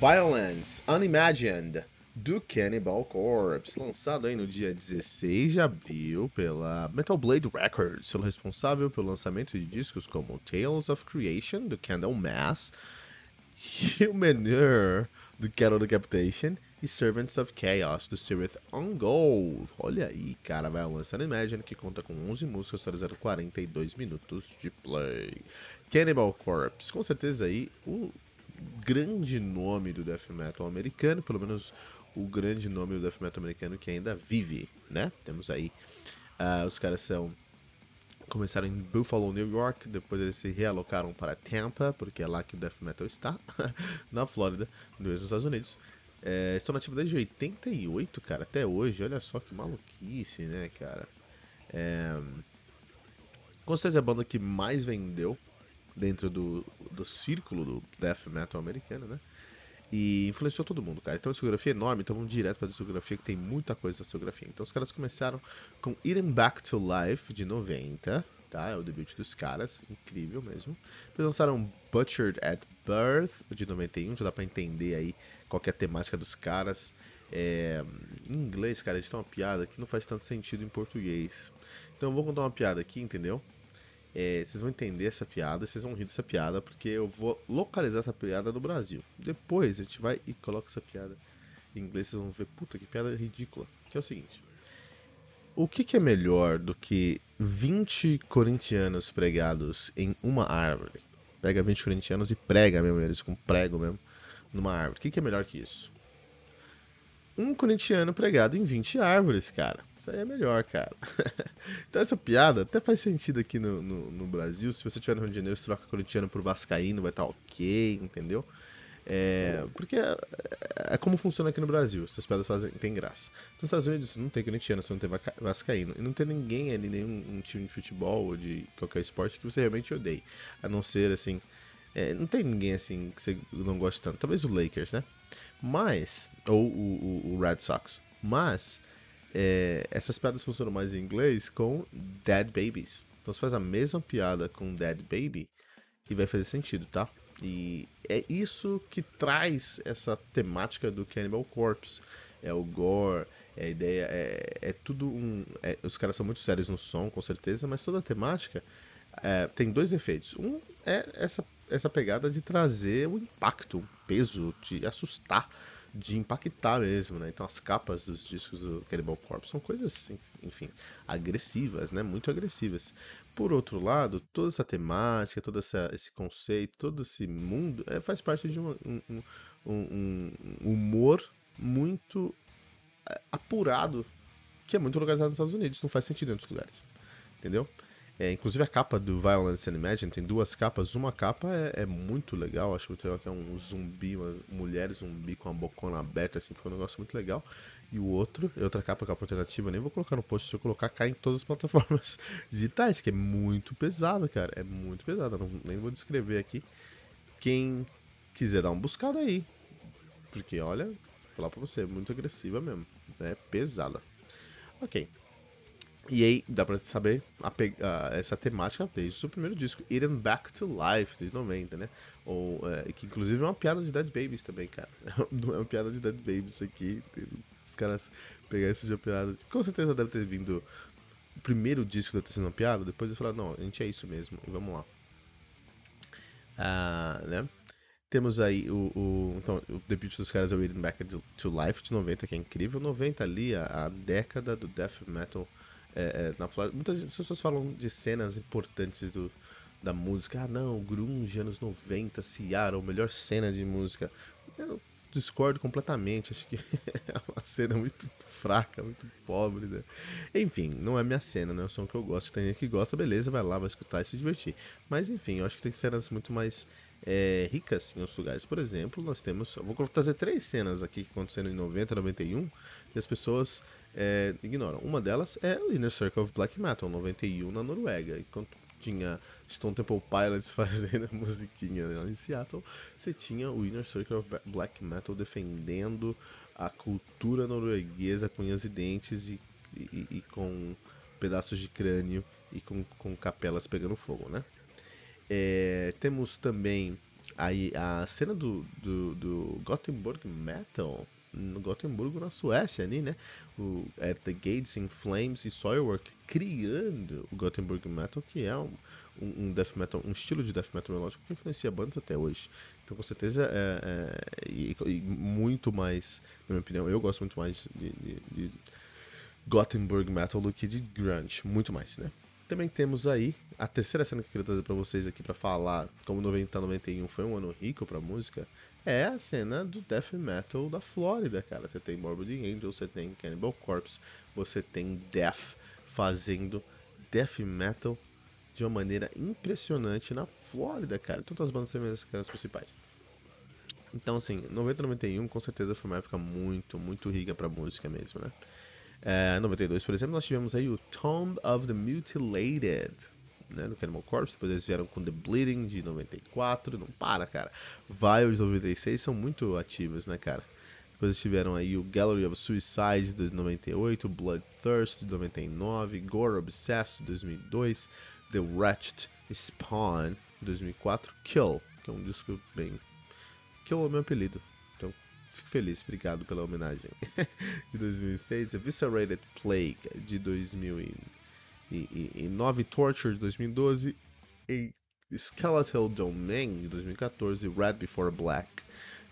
Violence Unimagined do Cannibal Corpse, lançado aí no dia 16 de abril pela Metal Blade Records, sendo responsável pelo lançamento de discos como Tales of Creation do Candlemass, Humanure do Cattle Decapitation e Servants of Chaos do Sirith on Gold. Olha aí, cara, Violence Unimagined que conta com 11 músicas, totalizando 42 minutos de play. Cannibal Corpse, com certeza aí o grande nome do death metal americano, pelo menos o grande nome do death metal americano que ainda vive, né? Temos aí uh, os caras são começaram em Buffalo, New York, depois eles se realocaram para Tampa, porque é lá que o death metal está, na Flórida, nos Estados Unidos. É, estão nativos desde 88, cara, até hoje. Olha só que maluquice, né, cara? É, com certeza é a banda que mais vendeu dentro do, do círculo do death metal americano, né? E influenciou todo mundo, cara. Então a discografia é enorme, então vamos direto pra discografia que tem muita coisa na discografia. Então os caras começaram com Eating Back to Life de 90, tá? É o debut dos caras, incrível mesmo. Depois lançaram Butchered at Birth de 91, já dá pra entender aí qual é a temática dos caras. É, em inglês, cara, eles têm uma piada que não faz tanto sentido em português. Então eu vou contar uma piada aqui, entendeu? É, vocês vão entender essa piada, vocês vão rir dessa piada, porque eu vou localizar essa piada no Brasil. Depois a gente vai e coloca essa piada em inglês, vocês vão ver, puta, que piada ridícula. Que é o seguinte: O que, que é melhor do que 20 corintianos pregados em uma árvore? Pega 20 corintianos e prega mesmo, eles com prego mesmo, numa árvore. O que, que é melhor que isso? Um corintiano pregado em 20 árvores, cara. Isso aí é melhor, cara. então essa piada até faz sentido aqui no, no, no, Brasil. Se você estiver no Rio de Janeiro, você troca corintiano por vascaíno, vai estar tá ok, entendeu? É, porque é, é, como funciona aqui no Brasil. Essas piadas fazem, tem graça. Nos Estados Unidos não tem corintiano, você não tem vascaíno. E não tem ninguém ali, nenhum um time de futebol ou de qualquer esporte que você realmente odeie. A não ser, assim... É, não tem ninguém, assim, que você não goste tanto. Talvez o Lakers, né? Mas, ou o, o, Red Sox. Mas, é, essas piadas funcionam mais em inglês com Dead Babies. Então você faz a mesma piada com Dead Baby e vai fazer sentido, tá? E é isso que traz essa temática do Cannibal Corpse. É o gore, é a ideia, é, é tudo um. É, os caras são muito sérios no som, com certeza, mas toda a temática é, tem dois efeitos. Um é essa essa pegada de trazer o impacto, o peso, de assustar, de impactar mesmo, né? Então as capas dos discos do Cannibal Corpse são coisas, enfim, agressivas, né? Muito agressivas. Por outro lado, toda essa temática, todo essa, esse conceito, todo esse mundo é, faz parte de um, um, um, um humor muito é, apurado, que é muito localizado nos Estados Unidos, não faz sentido em outros lugares. Entendeu? É, inclusive a capa do Violence and Imagine tem duas capas. Uma capa é, é, muito legal, acho muito legal, que é um zumbi, uma mulher zumbi com a bocona aberta, assim, ficou um negócio muito legal. E o outro, é outra capa, capa alternativa, nem vou colocar no post, se eu colocar, cai em todas as plataformas digitais, que é muito pesado, cara. É muito pesado, não, nem vou descrever aqui. Quem quiser dar uma buscada aí, porque olha, vou falar pra você, é muito agressiva mesmo, é pesada. Ok. E aí dá pra saber a, a, essa temática desde o primeiro disco, Eaten Back to Life, desde 90, né? Ou, é, que inclusive é uma piada de Dead Babies também, cara. é uma piada de Dead Babies aqui. Os caras pegaram essa de piada. Com certeza deve ter vindo. O primeiro disco sido uma piada, depois eles falaram, não, a gente é isso mesmo, vamos lá. Ah, né? Temos aí o, o, então, o debut dos caras é o Eaten Back to Life de 90, que é incrível. 90 ali, a, a década do death metal é, é, na Flórida. Muitas pessoas falam de cenas importantes do, da música. Ah, não, grunge, anos 90, Seattle, melhor cena de música. Eu, discordo completamente. Acho que é uma cena muito fraca, muito pobre, né? Enfim, não é minha cena, né? É o som que eu gosto. Tem gente que gosta, beleza, vai lá, vai escutar e se divertir. Mas enfim, eu acho que tem cenas muito mais é, ricas em outros lugares. Por exemplo, nós temos. Vou trazer três cenas aqui que aconteceram em 90, 91 e as pessoas é, ignoram. Uma delas é o Inner Circle of Black Metal, 91 na Noruega. Enquanto tinha Stone Temple Pilots fazendo a musiquinha lá em Seattle, você tinha o Inner Circle of Black Metal defendendo a cultura norueguesa com unhas e dentes e, e, e com pedaços de crânio e com, com capelas pegando fogo, né? É, temos também aí a cena do, do, do Gothenburg Metal, no Gotemburgo, na Suécia, ali, né? O At the Gates in Flames e Soilwork criando o Gothenburg Metal, que é um, um, death metal, um estilo de death metal melódico que influencia bandas até hoje. Então, com certeza, é, é e, e, muito mais, na minha opinião, eu gosto muito mais de, de, de Gothenburg Metal do que de grunge, muito mais, né? Também temos aí a terceira cena que eu queria trazer para vocês aqui para falar como 90 91 foi um ano rico para música é a cena do death metal da Flórida, cara. Você tem Morbid Angel, você tem Cannibal Corpse, você tem Death fazendo death metal de uma maneira impressionante na Flórida, cara. Todas as bandas femininas que eram as principais. Então, assim, 90 91 com certeza foi uma época muito, muito rica pra música mesmo, né? É, 92, por exemplo, nós tivemos aí o Tomb of the Mutilated, né, no Cannibal Corpse, depois eles vieram com The Bleeding de 94, não para, cara. Vials de 96 são muito ativos, né, cara. Depois eles tiveram aí o Gallery of Suicide de 98, Bloodthirst de 99, Gore Obsessed de 2002, The Wretched Spawn de 2004, Kill, que é um disco bem... Kill é o meu apelido, então fico feliz, obrigado pela homenagem. de 2006, Eviscerated Plague de 2000 e, e, e 9 Torture de 2012, e Skeletal Domain de 2014, Red Before Black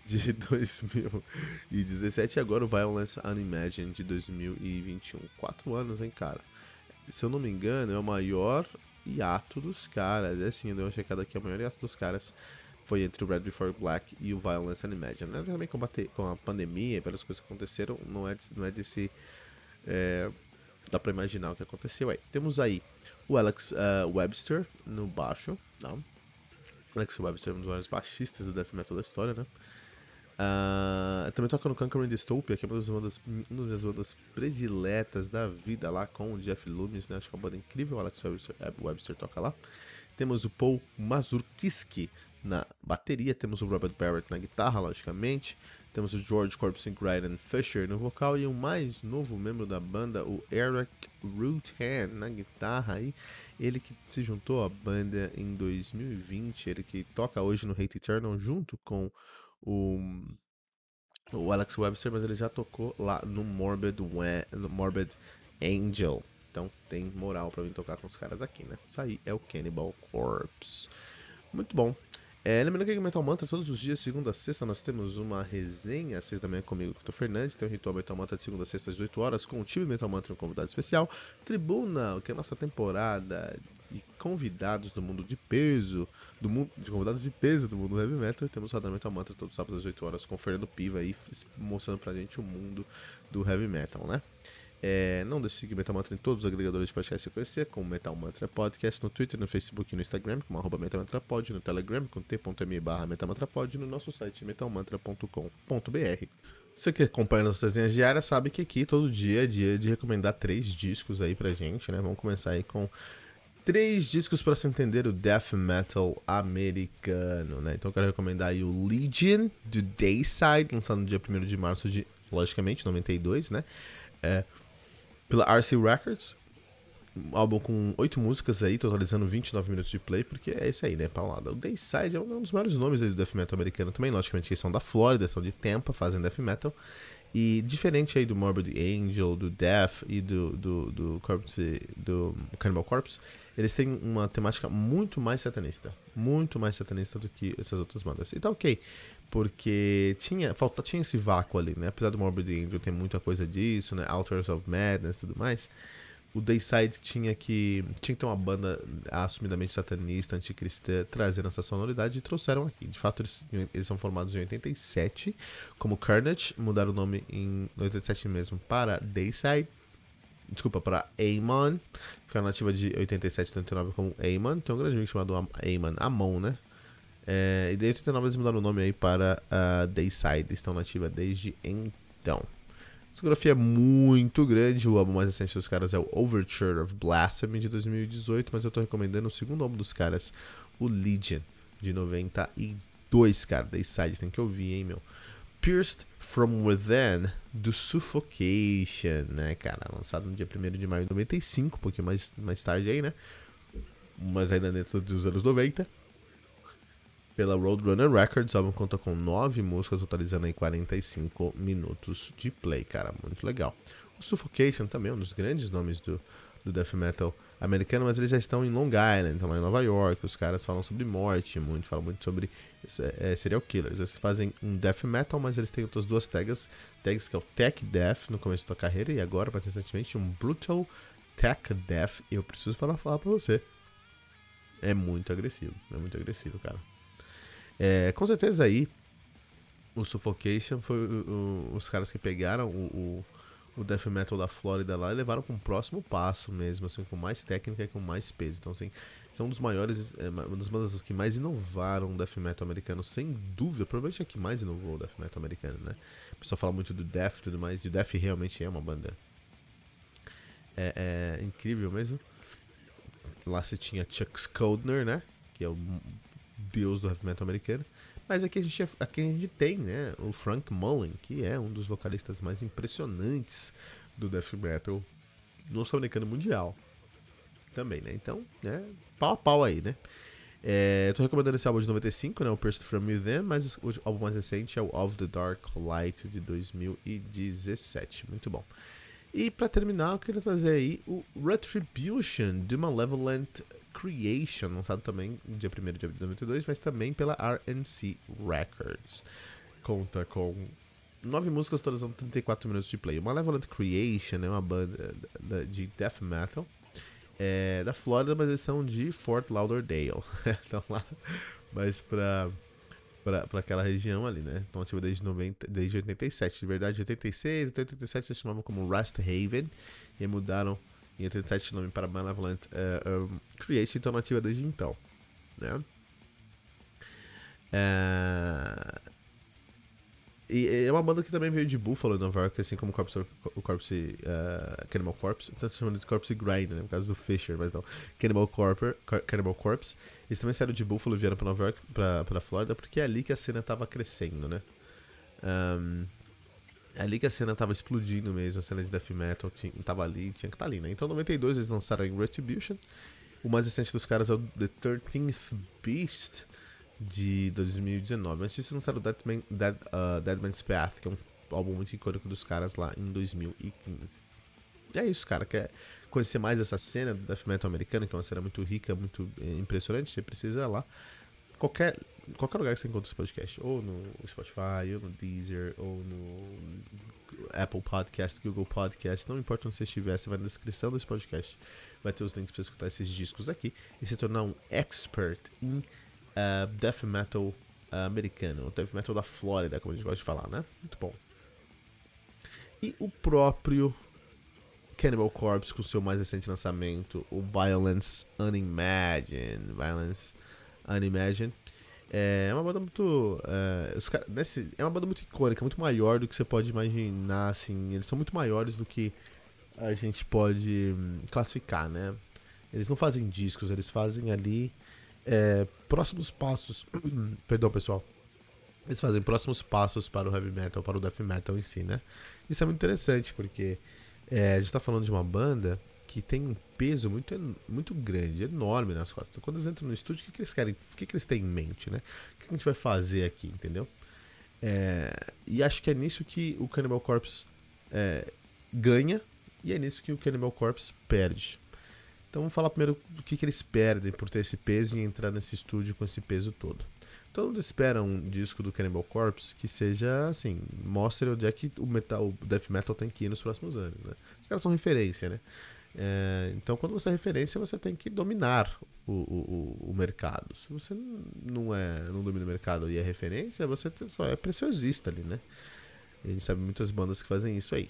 de 2017 e agora o Violence Unimagined de 2021. Quatro anos, hein, cara? Se eu não me engano, é o maior hiato dos caras. É assim, eu dei uma checada aqui, é o maior hiato dos caras foi entre o Red Before Black e o Violence Unimagined. Né? Também combater com a pandemia e várias coisas que aconteceram, não é de, não é de se é, Dá pra imaginar o que aconteceu aí. Temos aí o Alex uh, Webster no baixo. Não. Alex Webster é um dos maiores baixistas do death metal da história, né? Uh, também toca no Conquering Dystopia, que é uma das, bandas, uma das bandas prediletas da vida lá com o Jeff Loomis, né? Acho que é uma banda incrível, o Alex Webster, eh, Webster toca lá. Temos o Paul Mazurkiski na bateria, temos o Robert Barrett na guitarra, logicamente. Temos o George Corpse Gryden Fisher no vocal e o mais novo membro da banda, o Eric Rutan, na guitarra. Aí, ele que se juntou à banda em 2020, ele que toca hoje no Hate Eternal junto com o, o Alex Webster, mas ele já tocou lá no Morbid, no Morbid Angel. Então tem moral para vir tocar com os caras aqui, né? Isso aí é o Cannibal Corpse. Muito bom. É, lembrando que aqui no Metal Mantra, todos os dias, segunda a sexta, nós temos uma resenha, às seis da manhã comigo, Couto Fernandes. Tem o Ritual Metal Mantra de segunda a sexta, às 18 horas, com o time Metal Mantra, um convidado especial. Tribuna, que é a nossa temporada de convidados do mundo de peso, do mundo, de convidados de peso do mundo heavy metal. E temos o Radar Metal Mantra todos os sábados às 18 horas, com o Fernando Piva aí, mostrando pra gente o mundo do heavy metal, né? É, não deixe de seguir Metal Mantra em todos os agregadores de podcast que conhecer, como Metal Mantra Podcast, no Twitter, no Facebook e no Instagram, como arroba Metal Mantra Pod, no Telegram, com t.me barra Metal Mantra Pod, no nosso site metalmantra.com.br. Você que acompanha nossas resenhas diárias sabe que aqui todo dia é dia de recomendar três discos aí pra gente, né? Vamos começar aí com três discos para se entender o death metal americano, né? Então eu quero recomendar aí o Legion, do Dayside, lançado no dia 1 de março de, logicamente, 92, né? É, pela RC Records. Um álbum com oito músicas aí, totalizando 29 minutos de play, porque é isso aí, né, paulada. O Dayside é um dos maiores nomes do death metal americano também, logicamente, que são da Flórida, são de Tampa, fazem death metal. E diferente aí do Morbid Angel, do Death e do, do, do, Corpse, do Cannibal Corpse, eles têm uma temática muito mais satanista. Muito mais satanista do que essas outras bandas. E tá ok porque tinha, falta, tinha esse vácuo ali, né? Apesar do Morbid Angel ter muita coisa disso, né? Altars of Madness e tudo mais. o Dayside tinha que tinha que ter uma banda assumidamente satanista, anticristã, trazendo essa sonoridade e trouxeram aqui. De fato, eles, eles são formados em 87 como Carnage, mudaram o nome em 87 mesmo para Dayside. Desculpa, para Amon, que é nativa de 87 e 89 como Amon. Tem um grande amigo chamado Amon, Amon, né? É, e daí 89 eles mudaram o nome aí para uh, Dayside, estão nativa desde então. A discografia é muito grande, o álbum mais recente dos caras é o Overture of Blasphemy de 2018, mas eu tô recomendando o segundo álbum dos caras, o Legion, de 92, cara. Dayside, tem que ouvir, hein, meu. Pierced From Within, do Suffocation, né, cara? Lançado no dia 1 de maio de 95, um pouquinho mais, mais tarde aí, né? Mas ainda dentro dos anos 90 pela Roadrunner Records. O álbum conta com 9 músicas, totalizando aí 45 minutos de play, cara. Muito legal. O Suffocation também é um dos grandes nomes do, do death metal americano, mas eles já estão em Long Island, estão lá em Nova York. Os caras falam sobre morte, muito, falam muito sobre é, serial killers. Eles fazem um death metal, mas eles têm outras duas tags, tags que é o Tech Death no começo da carreira e agora, mais recentemente, um Brutal Tech Death. Eu preciso falar, falar pra você. É muito agressivo, é muito agressivo, cara. É, com certeza aí, o Suffocation foi o, o, os caras que pegaram o, o, death metal da Flórida lá e levaram para um próximo passo mesmo, assim, com mais técnica e com mais peso. Então, assim, são um dos maiores, é, uma das bandas que mais inovaram o death metal americano, sem dúvida. Provavelmente é que mais inovou o death metal americano, né? O pessoal fala muito do Death e tudo mais, e o Death realmente é uma banda é, é incrível mesmo. Lá você tinha Chuck Scoldner, né? Que é o deus do heavy metal americano. Mas aqui a gente, aqui a gente tem, né, o Frank Mullen, que é um dos vocalistas mais impressionantes do death metal no sul-americano mundial. Também, né? Então, né, pau a pau aí, né? É, tô recomendando esse álbum de 95, né, o Pierced From Within, mas o álbum mais recente é o Of the Dark Light de 2017. Muito bom. E para terminar, eu queria trazer aí o Retribution de Malevolent Creation, lançado também no dia 1 de abril de 92, mas também pela RNC Records. Conta com nove músicas, todas dando 34 minutos de play. O Malevolent Creation é uma banda de death metal é, da Flórida, mas eles são de Fort Lauderdale. Estão lá mas pra, pra aquela região ali, né? Estão ativos desde, 90, desde 87. De verdade, 86 até 87 se chamavam como Rest Haven e mudaram em 87 nome para Malevolent uh, um, Creation, então nativa desde então. Né? É... E é uma banda que também veio de Buffalo, Nova York, assim como o Corpse, o Corpse uh, Cannibal Corpse. Então, se chamando de Corpse Grind, né? Por causa do Fisher, mas não. Cannibal, Corper, Cannibal Corpse. Eles também saíram de Buffalo e vieram pra Nova York, pra, pra Flórida, porque é ali que a cena tava crescendo, né? Um, é ali que a cena tava explodindo mesmo, a cena de death metal tinha, tava ali, tinha que estar tá ali, né? Então, em 92 eles lançaram em Retribution. O mais recente dos caras é o The 13th Beast de 2019. Antes disso, lançaram Dead, Man, Dead, uh, Dead Man's Path, que é um álbum muito icônico dos caras lá em 2015. E é isso, cara. Quer conhecer mais essa cena do death metal americano, que é uma cena muito rica, muito eh, impressionante? Você precisa ir lá. Qualquer qualquer lugar que você encontra esse podcast, ou no Spotify, ou no Deezer, ou no Apple Podcast, Google Podcast, não importa onde você estiver, você vai na descrição desse podcast, vai ter os links para escutar esses discos aqui e se tornar um expert em uh, death metal americano, death metal da Flórida, como a gente gosta de falar, né? Muito bom. E o próprio Cannibal Corpse com seu mais recente lançamento, o Violence Unimagined. Violence Unimagined é uma banda muito. É, os cara, nesse, é uma banda muito icônica, muito maior do que você pode imaginar, assim. Eles são muito maiores do que a gente pode hum, classificar, né? Eles não fazem discos, eles fazem ali é, próximos passos. Perdão, pessoal. Eles fazem próximos passos para o heavy metal, para o death metal em si, né? Isso é muito interessante, porque é, a gente tá falando de uma banda que tem um peso muito, muito grande, enorme nas costas. Então, quando eles entram no estúdio, o que, que eles querem? O que, que eles têm em mente, né? O que, que a gente vai fazer aqui, entendeu? É, e acho que é nisso que o Cannibal Corpse é, ganha e é nisso que o Cannibal Corpse perde. Então vamos falar primeiro do que, que eles perdem por ter esse peso e entrar nesse estúdio com esse peso todo. Todo mundo espera um disco do Cannibal Corpse que seja assim, mostre onde é que o, metal, o death metal tem que ir nos próximos anos. Né? Os caras são referência, né? É, então, quando você é referência, você tem que dominar o, o, o, mercado. Se você não é não domina o mercado e é referência, você só é preciosista ali, né? A gente sabe muitas bandas que fazem isso aí.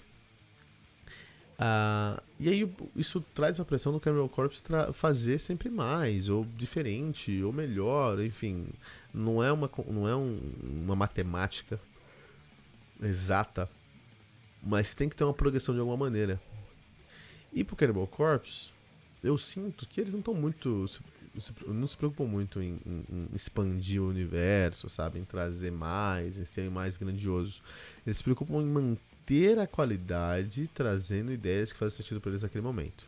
Ah, e aí isso traz a pressão do Cameron Corpse fazer sempre mais, ou diferente, ou melhor, enfim. Não é uma, não é um, uma matemática exata, mas tem que ter uma progressão de alguma maneira. E pro Cannibal Corpse, eu sinto que eles não estão muito. Não se preocupam muito em, em, em, expandir o universo, sabe? Em trazer mais, em ser mais grandioso. Eles se preocupam em manter a qualidade, trazendo ideias que fazem sentido para eles naquele momento.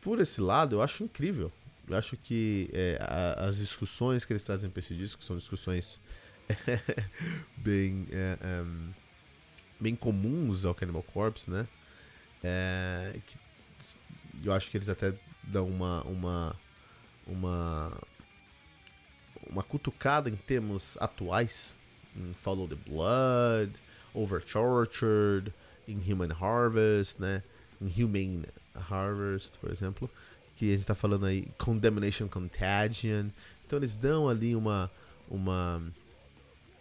Por esse lado, eu acho incrível. Eu acho que é, a, as discussões que eles trazem para esse disco são discussões bem, é, é, bem comuns ao Cannibal Corpse, né? É, que eu acho que eles até dão uma uma uma uma cutucada em termos atuais em Follow the Blood, Overtortured, em Human Harvest, né? Em Human Harvest, por exemplo, que a gente está falando aí Condemnation Contagion. Então eles dão ali uma uma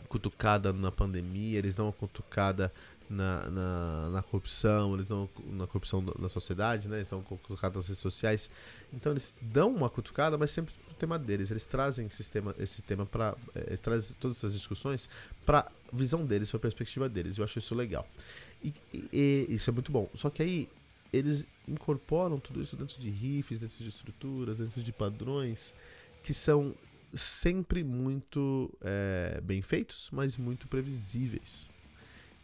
cutucada na pandemia, eles dão uma cutucada na, na, na, corrupção, eles dão na corrupção da sociedade, né? Eles dão cutucada nas redes sociais. Então eles dão uma cutucada, mas sempre pro tema deles. Eles trazem esse tema, esse tema para é, traz todas essas discussões para visão deles, para perspectiva deles. Eu acho isso legal. E, e, e, isso é muito bom. Só que aí eles incorporam tudo isso dentro de riffs, dentro de estruturas, dentro de padrões que são sempre muito é, bem feitos, mas muito previsíveis.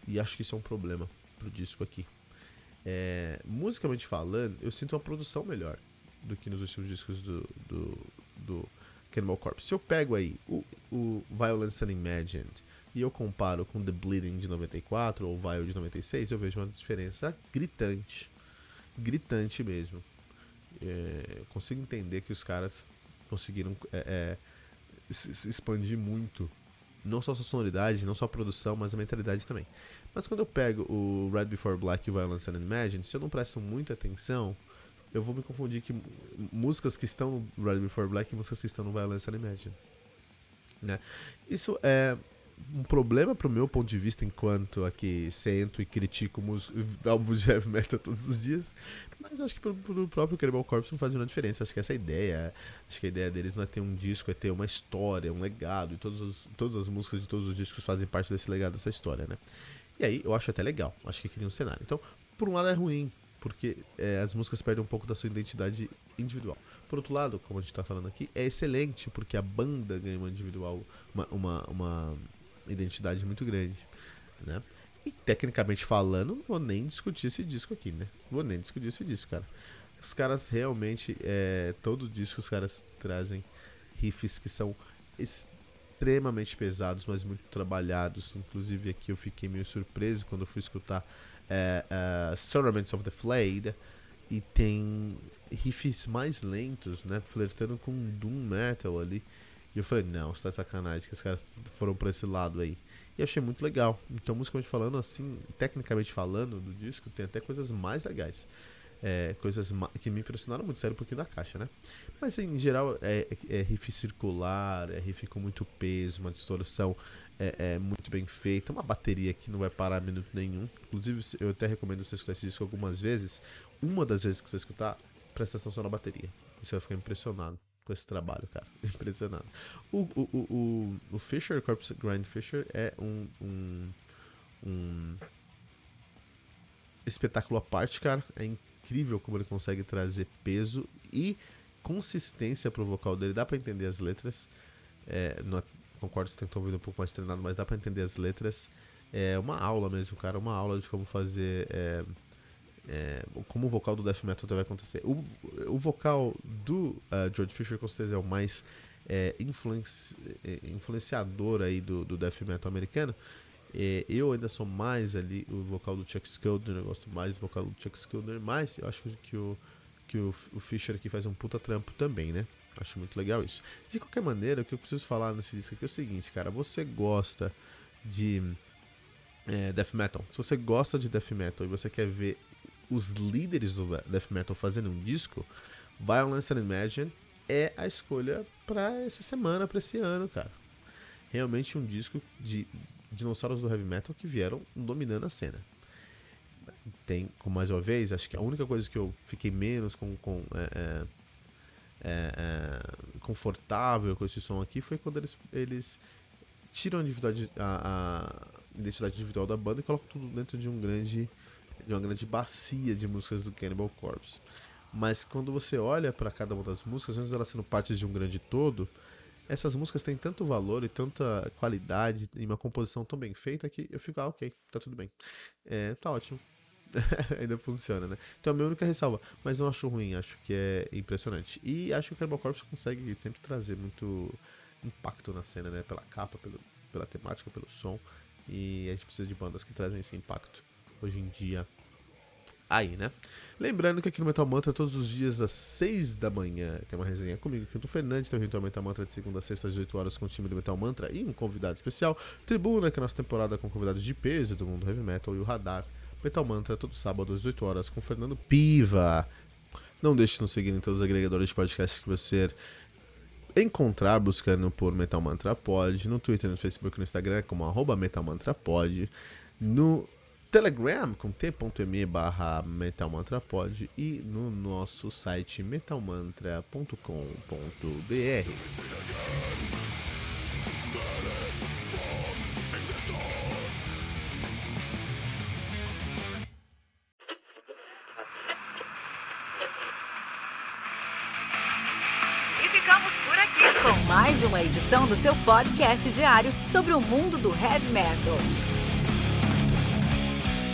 E acho que isso é um problema pro disco aqui. É, musicalmente falando, eu sinto uma produção melhor do que nos últimos discos do, do, do Cannibal Corpse. Se eu pego aí o, o Violence Unimagined e eu comparo com The Bleeding de 94 ou Vile de 96, eu vejo uma diferença gritante. Gritante mesmo. É, consigo entender que os caras conseguiram é, é, se expandir muito não só a sonoridade, não só a produção, mas a mentalidade também. Mas quando eu pego o Red Before Black e o Violence and Imagine, se eu não presto muita atenção, eu vou me confundir que músicas que estão no Red Before Black e músicas que estão no Violence and Imagine. Né? Isso é um problema pro meu ponto de vista enquanto aqui sento e critico álbuns de heavy metal todos os dias. Mas acho que pro, pro próprio Cannibal Corpse não faz diferença. Acho que essa é ideia. Acho que a ideia deles não é ter um disco, é ter uma história, um legado. E todos os, todas as músicas de todos os discos fazem parte desse legado, dessa história, né? E aí eu acho até legal. Acho que cria um cenário. Então, por um lado é ruim, porque é, as músicas perdem um pouco da sua identidade individual. Por outro lado, como a gente está falando aqui, é excelente porque a banda ganha uma individual, uma, uma, uma identidade muito grande, né? E tecnicamente falando, não vou nem discutir esse disco aqui, né? Vou nem discutir esse disco, cara. Os caras realmente, é, todo disco os caras trazem riffs que são extremamente pesados, mas muito trabalhados. Inclusive aqui eu fiquei meio surpreso quando fui escutar é, Servants of the Flayed e tem riffs mais lentos, né? Flertando com Doom Metal ali. E eu falei, não, você tá sacanagem que os caras foram pra esse lado aí. E achei muito legal. Então, musicalmente falando, assim, tecnicamente falando do disco, tem até coisas mais legais. É, coisas que me impressionaram muito, sério, um pouquinho da caixa, né? Mas em geral é, é, riff circular, é riff com muito peso, uma distorção é, é, muito bem feita, uma bateria que não vai parar minuto nenhum. Inclusive, eu até recomendo você escutar esse disco algumas vezes. Uma das vezes que você escutar, presta atenção na bateria. Você vai ficar impressionado com esse trabalho, cara. Impressionante. O, o, o, o, Fisher, Corpse Grind Fisher, é um, um, um espetáculo à parte, cara. É incrível como ele consegue trazer peso e consistência pro vocal dele. Dá para entender as letras. É, não, é, concordo, tem que ouvir um pouco mais treinado, mas dá para entender as letras. É uma aula mesmo, cara. Uma aula de como fazer. É, é, como o vocal do death metal vai acontecer. O, o vocal do uh, George Fisher com certeza é o mais é, influenci, é, influenciador aí do, do death metal americano. É, eu ainda sou mais ali o vocal do Chuck Schuldiner, eu gosto mais do vocal do Chuck Schuldiner, mas eu acho que o, que o, o Fisher aqui faz um puta trampo também, né? Acho muito legal isso. De qualquer maneira, o que eu preciso falar nesse disco aqui é o seguinte, cara. Você gosta de é, death metal? Se você gosta de death metal e você quer ver os líderes do death metal fazendo um disco, Violence and Imagine é a escolha para essa semana, para esse ano, cara. Realmente um disco de dinossauros do heavy metal que vieram dominando a cena. Tem, como mais uma vez, acho que a única coisa que eu fiquei menos com, com é, é, é, é confortável com esse som aqui foi quando eles, eles tiram a a, a identidade individual da banda e colocam tudo dentro de um grande de uma grande bacia de músicas do Cannibal Corpse. Mas quando você olha para cada uma das músicas, mesmo elas sendo partes de um grande todo, essas músicas têm tanto valor e tanta qualidade e uma composição tão bem feita que eu fico, ah, ok, tá tudo bem. É, tá ótimo. Ainda funciona, né? Então a minha única ressalva, mas não acho ruim, acho que é impressionante. E acho que o Cannibal Corpse consegue sempre trazer muito impacto na cena, né? Pela capa, pelo, pela temática, pelo som. E a gente precisa de bandas que trazem esse impacto hoje em dia aí, né? Lembrando que aqui no Metal Mantra, todos os dias às 6 da manhã, tem uma resenha comigo, Quinto Fernandes, tem o Ritual Metal Mantra de segunda a sexta às 18 horas com o time do Metal Mantra e um convidado especial. Tribuna, que é a nossa temporada com convidados de peso do mundo heavy metal, e o Radar. Metal Mantra, todo sábado às 18 horas com o Fernando Piva. Não deixe de nos seguir em todos os agregadores de podcasts que você encontrar buscando por Metal Mantra Pod, no Twitter, no Facebook, no Instagram, como arroba Metal Mantra Pod, no Telegram com t.me barra metalmantrapod e no nosso site metalmantra.com.br. E ficamos por aqui com mais uma edição do seu podcast diário sobre o mundo do heavy metal.